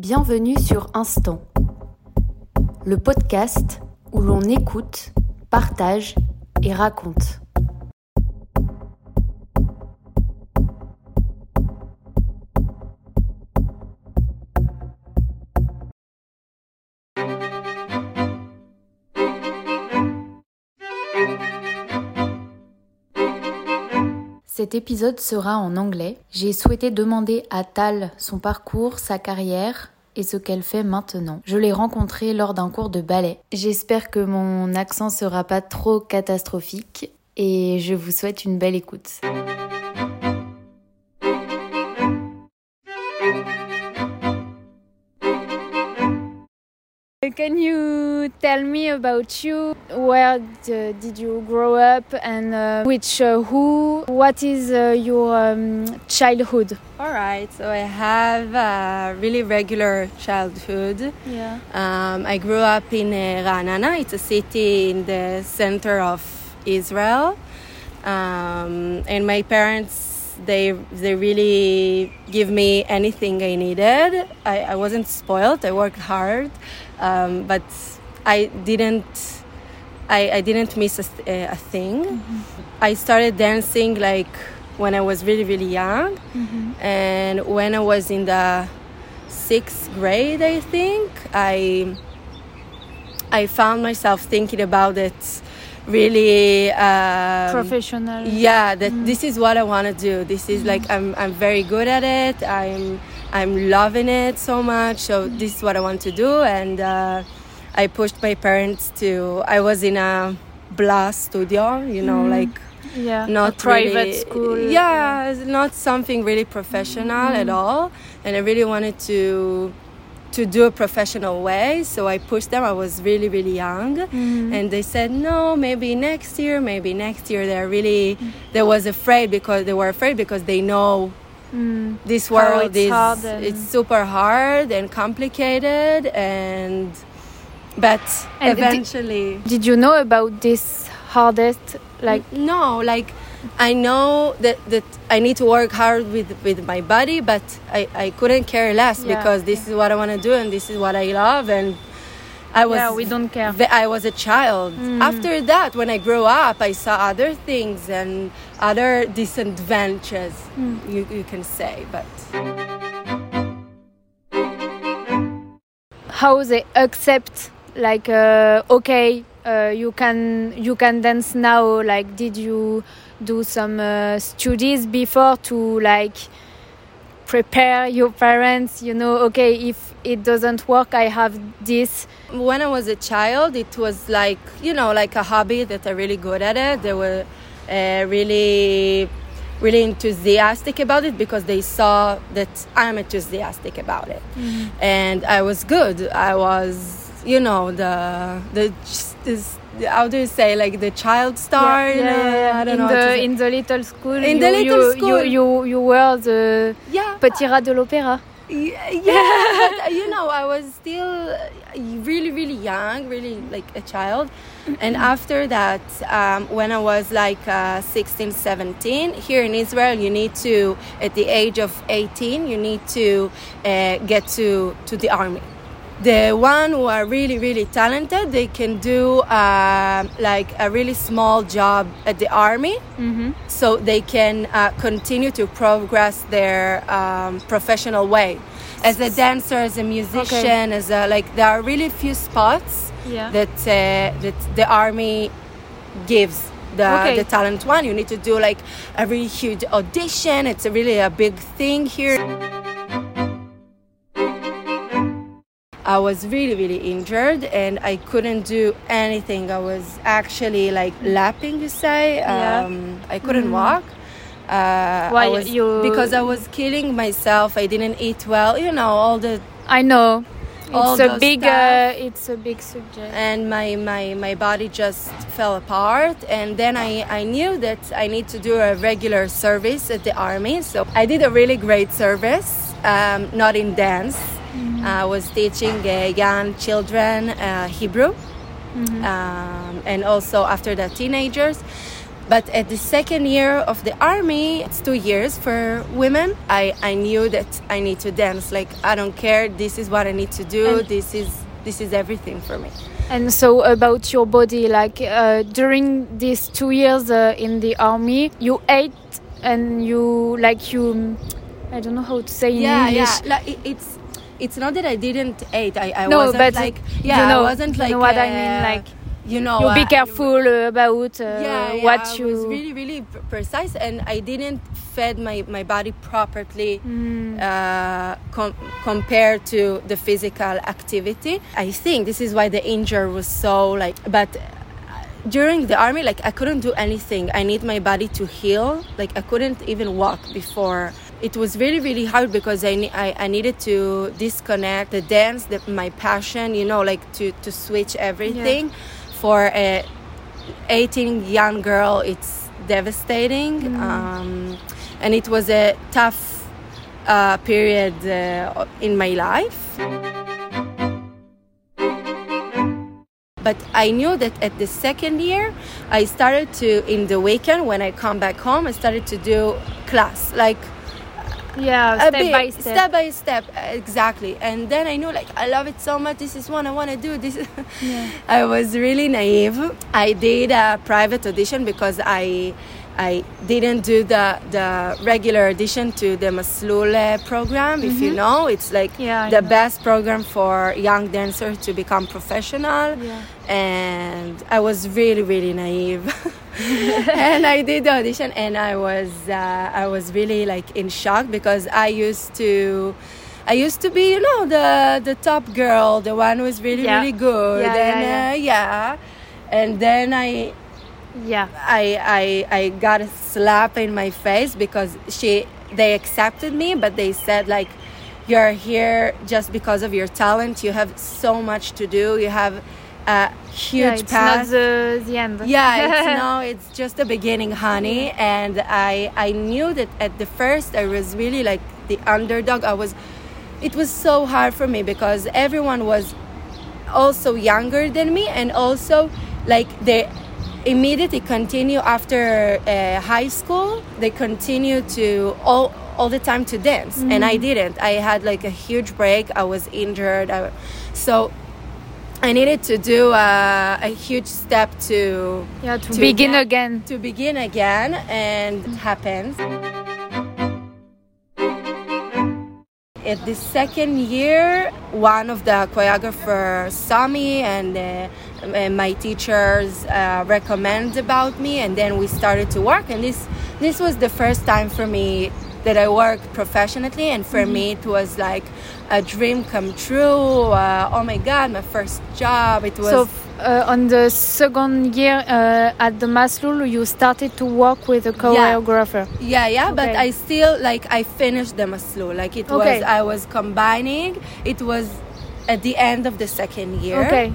Bienvenue sur Instant, le podcast où l'on écoute, partage et raconte. Cet épisode sera en anglais. J'ai souhaité demander à Tal son parcours, sa carrière et ce qu'elle fait maintenant. Je l'ai rencontrée lors d'un cours de ballet. J'espère que mon accent sera pas trop catastrophique et je vous souhaite une belle écoute. Can you tell me about you? Where did you grow up and uh, which uh, who? What is uh, your um, childhood? All right, so I have a really regular childhood. Yeah. Um, I grew up in uh, Ra'anana. It's a city in the center of Israel, um, and my parents they they really give me anything I needed. I, I wasn't spoiled. I worked hard, um, but I didn't. I, I didn't miss a, a thing. I started dancing like when I was really really young, and when I was in the sixth grade, I think I I found myself thinking about it really um, Professional. yeah that mm-hmm. this is what i want to do. This is like mm-hmm. i'm i'm very good at it. I'm i'm loving it so much. So mm-hmm. this is what i want to do. And uh, i pushed my parents to i was in a blast studio you know like Yeah. not private really- school. yeah it's not something really professional at all. And i really wanted to to do a professional way so i pushed them i was really really young Mm-hmm. and they said no maybe next year maybe next year they're really they was afraid because they were afraid because they know Mm. this world is and- it's super hard and complicated and but And eventually Did you know about this hardest like no like i know that that i need to work hard with with my body but i i couldn't care less Yeah, because this is what i want to do and this is what i love and i was Yeah, we don't care. i was a child Mm. after that when i grew up i saw other things and other disadventures Mm. you, you can say but how they accept like uh, okay uh, you can you can dance now like did you do some uh, studies before to like prepare your parents you know okay if it doesn't work i have this when I was a child, it was like you know, like a hobby that I'm really good at it. They were uh, really, really enthusiastic about it because they saw that I'm enthusiastic about it, and I was good. I was, you know, the the this, how do you say like the child star? know? I don't in know. the in the little school In you, the little you, school. you you you were the yeah, petit rat de l'opéra Yeah, yeah but, you know, I was still really, really young, really like a child. And after that, um, when I was like uh, 16, 17, here in Israel, you need to, at the age of 18, you need to uh, get to, to the army. The one who are really, really talented, they can do uh, like a really small job at the army. So they can uh, continue to progress their um, professional way. As a dancer as a musician as a like there are really few spots Yeah. that uh, that the army gives the, Okay. the talent one. You need to do like a really huge audition. It's a really a big thing here I was really, really injured and I couldn't do anything. I was actually like lapping, you say. Yeah. Um, I couldn't walk. Uh, Why I was, you- Because I was killing myself. I didn't eat well. You know all the i know it's a big uh, it's a big subject and my, my, my body just fell apart and then I, I knew that I need to do a regular service at the army so I did a really great service um, not in dance I was teaching uh, young children uh, Hebrew um, and also after that teenagers But at the second year of the army, it's two years for women. I, I knew that I need to dance. Like I don't care. This is what I need to do. And- this is this is everything for me. And so about your body, like uh, during these two years uh, in the army, you ate and you like you, I don't know how to say in yeah, English. yeah. Like it, it's it's not that I didn't eat. I, I No, wasn't but like you yeah, know- I wasn't you like know what I mean, uh, like, you know You be uh, careful uh, about uh, yeah, yeah, what I you. was really really precise and I didn't fed my my body properly Mm. uh, com- compared to the physical activity. I think this is why the injury was so like but during the army like i couldn't do anything i need my body to heal like i couldn't even walk before it was really really hard because i, I, I needed to disconnect the dance the, my passion you know like to, to switch everything. For a 18 young girl it's devastating. Um, and it was a tough uh, period uh, in my life. But I knew that at the second year, I started to in the weekend when I come back home, I started to do class. Like yeah, step bit, by step. step by step, exactly. And then I knew like I love it so much. This is what I want to do. This, Yeah. I was really naive. I did a private audition because I. I didn't do the, the regular audition to the Maslul program. If you know, it's like Mm-hmm. Yeah, the know. best program for young dancers to become professional Yeah. and I was really really naive and I did the audition and I was uh, I was really like in shock because I used to I used to be you know the the top girl the one who was really Yeah. really good Yeah, yeah, and uh, yeah and then I Yeah. I, I I got a slap in my face because she they accepted me but they said like you're here just because of your talent you have so much to do you have a huge yeah, it's path. not the, the end. yeah it's no it's just the beginning honey. And i i knew that at the first i was really like the underdog. I was it was so hard for me because everyone was also younger than me and also like they immediately continue after uh, high school they continue to all all the time to dance. And i didn't. I had like a huge break. I was injured. I, so i needed to do a, a huge step to Yeah, to, To begin get- again. to begin again and it happens at the second year one of the choreographers saw me and uh, and my teachers uh, recommend about me and then we started to work and this this was the first time for me that I worked professionally and for me it was like a dream come true uh, oh my god my first job it was So uh, on the second year uh, at the Maslul, you started to work with a choreographer. Yeah, yeah, but Okay. I still like I finished the Maslul. Like it Okay. was I was combining. It was at the end of the second year. Okay,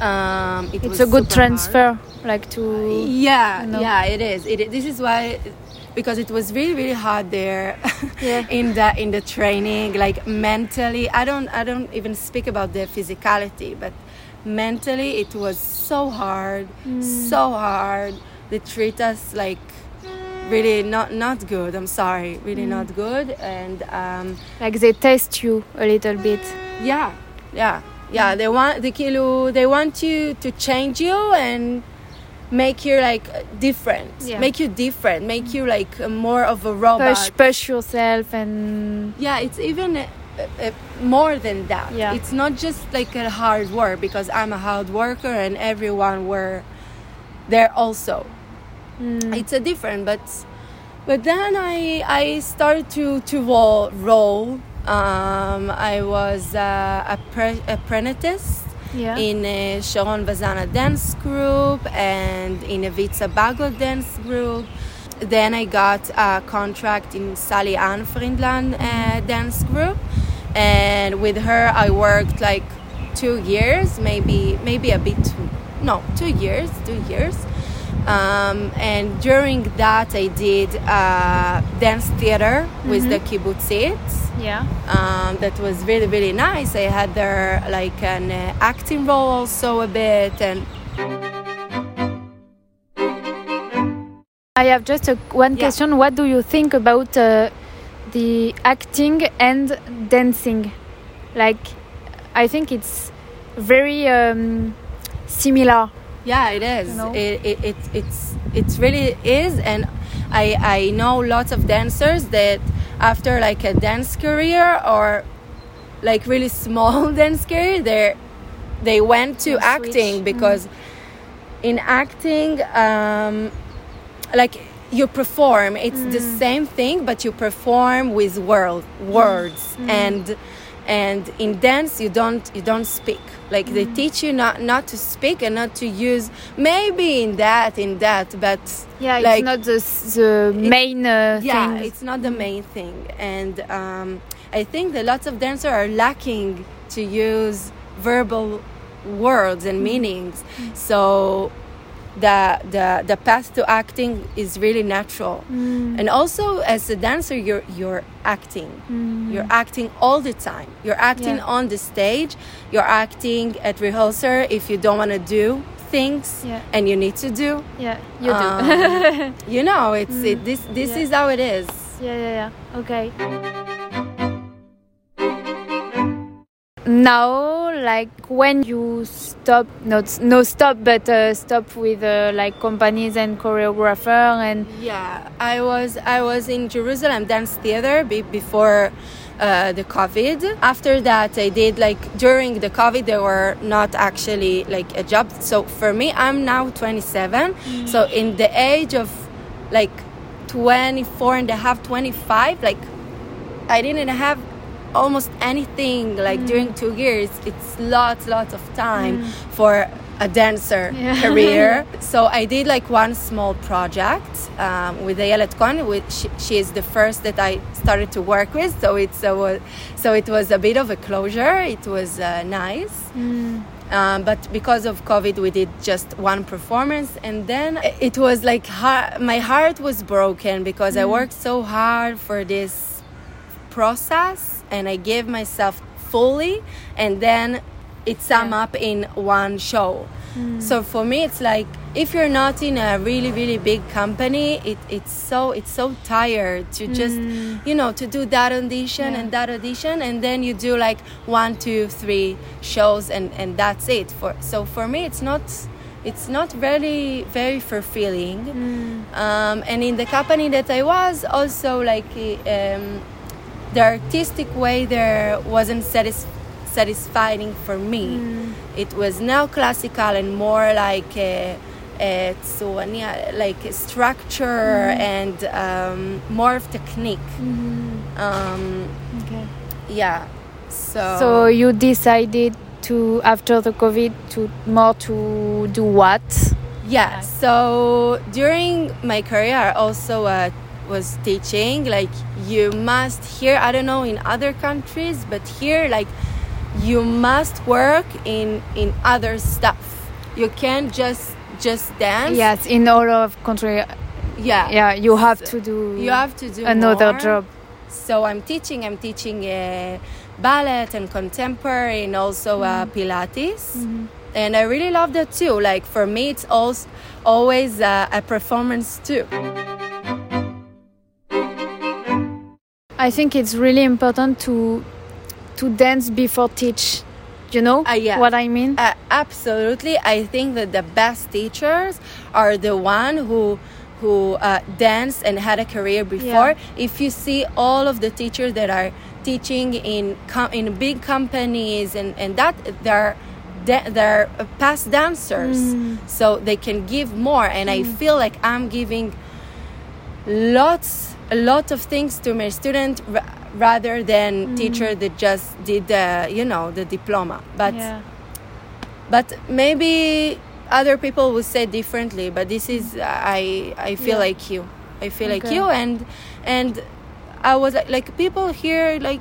Um, it was it's a good transfer, like to. hard. Yeah, you know. yeah, it is. It, this is why because it was really really hard there Yeah. in the in the training like mentally i don't i don't even speak about the physicality but mentally it was so hard Mm. so hard they treat us like really not not good i'm sorry really Mm. not good and um Like they test you a little bit. yeah yeah yeah they want the kilo they want you to change you and make you like different Yeah. make you different make you like more of a robot Push, push yourself and. yeah it's even uh, uh, more than that Yeah. it's not just like a hard work because i'm a hard worker and everyone were there also Mm. it's a different but but then i i started to to roll, roll. um i was uh, a pre- apprentice Yeah. in a Sharon Vazana dance group and in a Vitsa Bago dance group. Then I got a contract in Sally Ann Friedland uh, dance group, and with her I worked like two years, maybe maybe a bit, no, two years, two years. Um, and during that I did uh, dance theater with the kibbutzits yeah. um, that was really really nice i had there like an uh, acting role also a bit and I have just a, one Yeah. question. What do you think about uh, the acting and dancing? Like, I think it's very um, similar. Yeah, it is. You know? It, it, it it's it's really is, and I I know lots of dancers that after like a dance career or like really small dance career, they they went to They switch. acting mm-hmm. because in acting, um, like you perform. It's the mm. same thing, but you perform with world words mm-hmm. Mm-hmm. and and in dance you don't you don't speak. Like they teach you not not to speak and not to use maybe in that in that but Yeah, it's like not the, the main uh, yeah thing. it's not the main thing. And um, i think that lots of dancers are lacking to use verbal words and meanings. So the, the the path to acting is really natural mm. and also as a dancer you're you're acting mm. you're acting all the time you're acting Yeah. on the stage you're acting at rehearsal if you don't want to do things Yeah. and you need to do Yeah, you do. Um, you know it's it, mm. this this Yeah. is how it is Yeah, yeah, yeah. Okay. Now, like when you stop, not no stop, but uh, stop with uh, like companies and choreographer and Yeah, I was I was in Jerusalem Dance Theater be, before uh, the COVID. After that, I did like during the COVID, there were not actually like a job. So for me, I'm now 27. So in the age of like 24 and a half, 25, like I didn't have almost anything like during two years. It's lots, lots of time for a dancer Yeah. career. so I did like one small project um, with Ayelet Cohen, which she is the first that I started to work with. So it's wa- so it was a bit of a closure. It was uh, nice. Um, but because of COVID, we did just one performance, and then it was like ha- my heart was broken because I worked so hard for this process, and I give myself fully, and then it sum up in one show. So for me, it's like if you're not in a really really big company, it, it's so it's so tired to just you know to do that audition Yeah. and that audition, and then you do like one, two, three shows, and and that's it. For so for me, it's not it's not really very fulfilling. Um, and in the company that I was, also like um, the artistic way there wasn't satis- satisfying for me. It was now classical and more like a, a tsuwania, like a structure and um, more of technique. Um, okay. yeah. So, So you decided to after the COVID to more to do what? Yeah. So during my career, I also uh, was teaching. Like you must here. I don't know in other countries, but here, like you must work in in other stuff. You can't just just dance. Yes, in all of country. Yeah. Yeah, you have to do. You have to do another more. job. So I'm teaching. I'm teaching uh, ballet and contemporary, and also uh, Mm-hmm. Pilates. And I really love that too. Like for me, it's also always uh, a performance too. I think it's really important to to dance before teach. You know Uh, yeah. what I mean? Uh, absolutely, I think that the best teachers are the one who who uh, danced and had a career before. If you see all of the teachers that are teaching in com- in big companies and and that they're da- they're past dancers, so they can give more. And I feel like I'm giving lots a lot of things to my student ra- rather than mm-hmm. teacher that just did the you know the diploma. But yeah. but maybe other people will say differently but this is i i feel Yeah. like you. I feel like you and and i was like, like people here like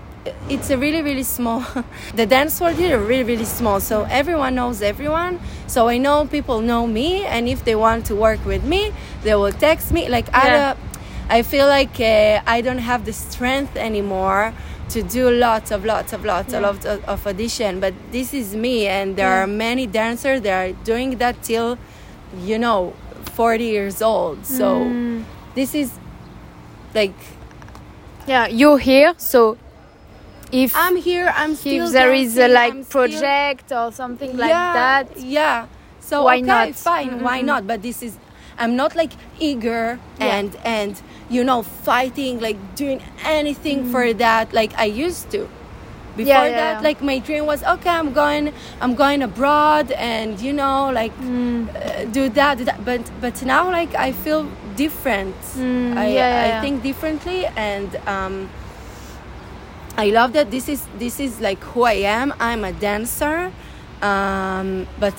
it's a really really small the dance world here really really small. So everyone knows everyone. So i know people know me and if they want to work with me they will text me. Like Yeah. don't I feel like uh, I don't have the strength anymore to do lots of lots of lots Yeah. of, of, of audition. But this is me, and there Yeah. are many dancers that are doing that till, you know, 40 years old. So Mm. this is like yeah, you're here, so if I'm here. I'm still if there is a like I'm still- project or something like yeah, that, Yeah. So Why okay, not? fine. Why Mm-mm-mm. not? But this is. I'm not like eager Yeah. and and you know fighting like doing anything Mm. for that like I used to. Before yeah, that, yeah. like my dream was okay. I'm going. I'm going abroad, and you know, like Mm. uh, do that, do that. But but now, like I feel different. Mm, I yeah, yeah, I think differently, and um, I love that this is this is like who I am. I'm a dancer, um, but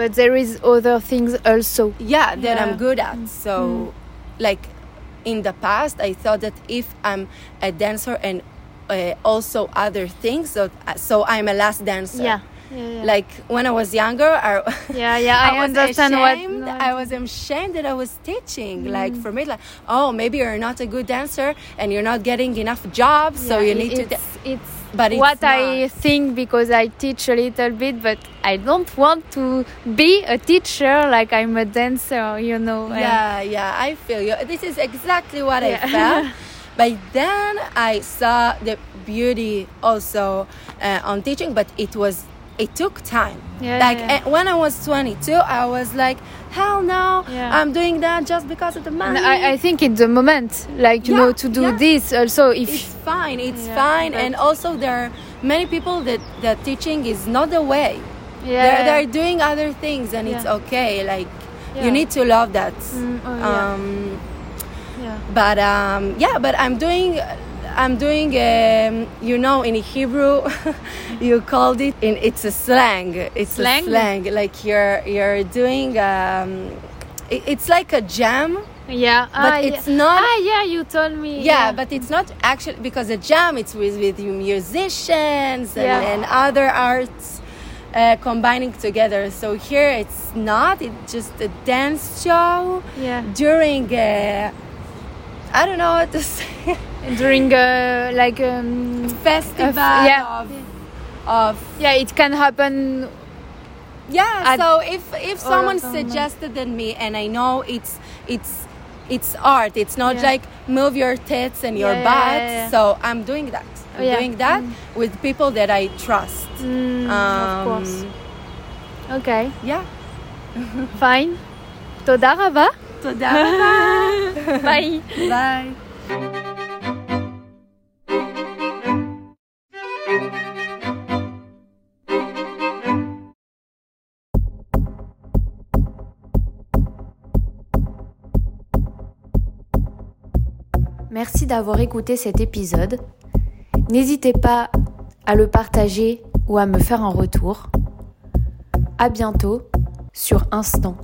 but there is other things also. yeah, that Yeah. I'm good at. Mm. So, mm. like in the past, I thought that if I'm a dancer and uh, also other things, so uh, so I'm a last dancer. Yeah. Yeah. Like when I was younger, I, yeah, yeah, I, was understand ashamed. what. I was ashamed that I was teaching. Mm. Like for me, like oh, maybe you're not a good dancer and you're not getting enough jobs, so you need to. It's, But it's what I think because I teach a little bit, but I don't want to be a teacher like I'm a dancer, you know. yeah, yeah, I feel you. This is exactly what Yeah. I felt. But then I saw the beauty also uh, on teaching, but it was it took time. Yeah, like yeah. eh, when I was 22, I was like, hell no, Yeah. I'm doing that just because of the money. And I, I think in the moment, like you Yeah, know, to do yeah. this also. If it's fine it's Yeah, fine and also there are many people that that teaching is not the way yeah, they're, they're doing other things and it's okay like Yeah. you need to love that Mm, oh, yeah. um yeah. but um yeah but i'm doing i'm doing um, you know in hebrew you called it in it's a slang it's Slang? a slang like you're you're doing um it- it's like a jam Yeah, But ah, it's yeah. not- Ah, yeah, you told me. yeah, but it's not actually because a jam it's with with you musicians and, Yeah. and other arts uh, combining together so here it's not it's just a dance show yeah. during uh, i don't know what to say During uh, like um, festival yeah. of, of yeah, it can happen. yeah At- so if if all someone of them, like- suggested it me and i know it's it's it's art it's not Yeah. like move your tits and your Yeah, yeah, butt yeah, yeah. so i'm doing that i'm Oh, yeah. doing that with people that i trust Mm, of course. Okay, yeah fine. תודה רבה. תודה רבה. ביי. ביי. Merci d'avoir écouté cet épisode. N'hésitez pas à le partager ou à me faire un retour. À bientôt sur Instant.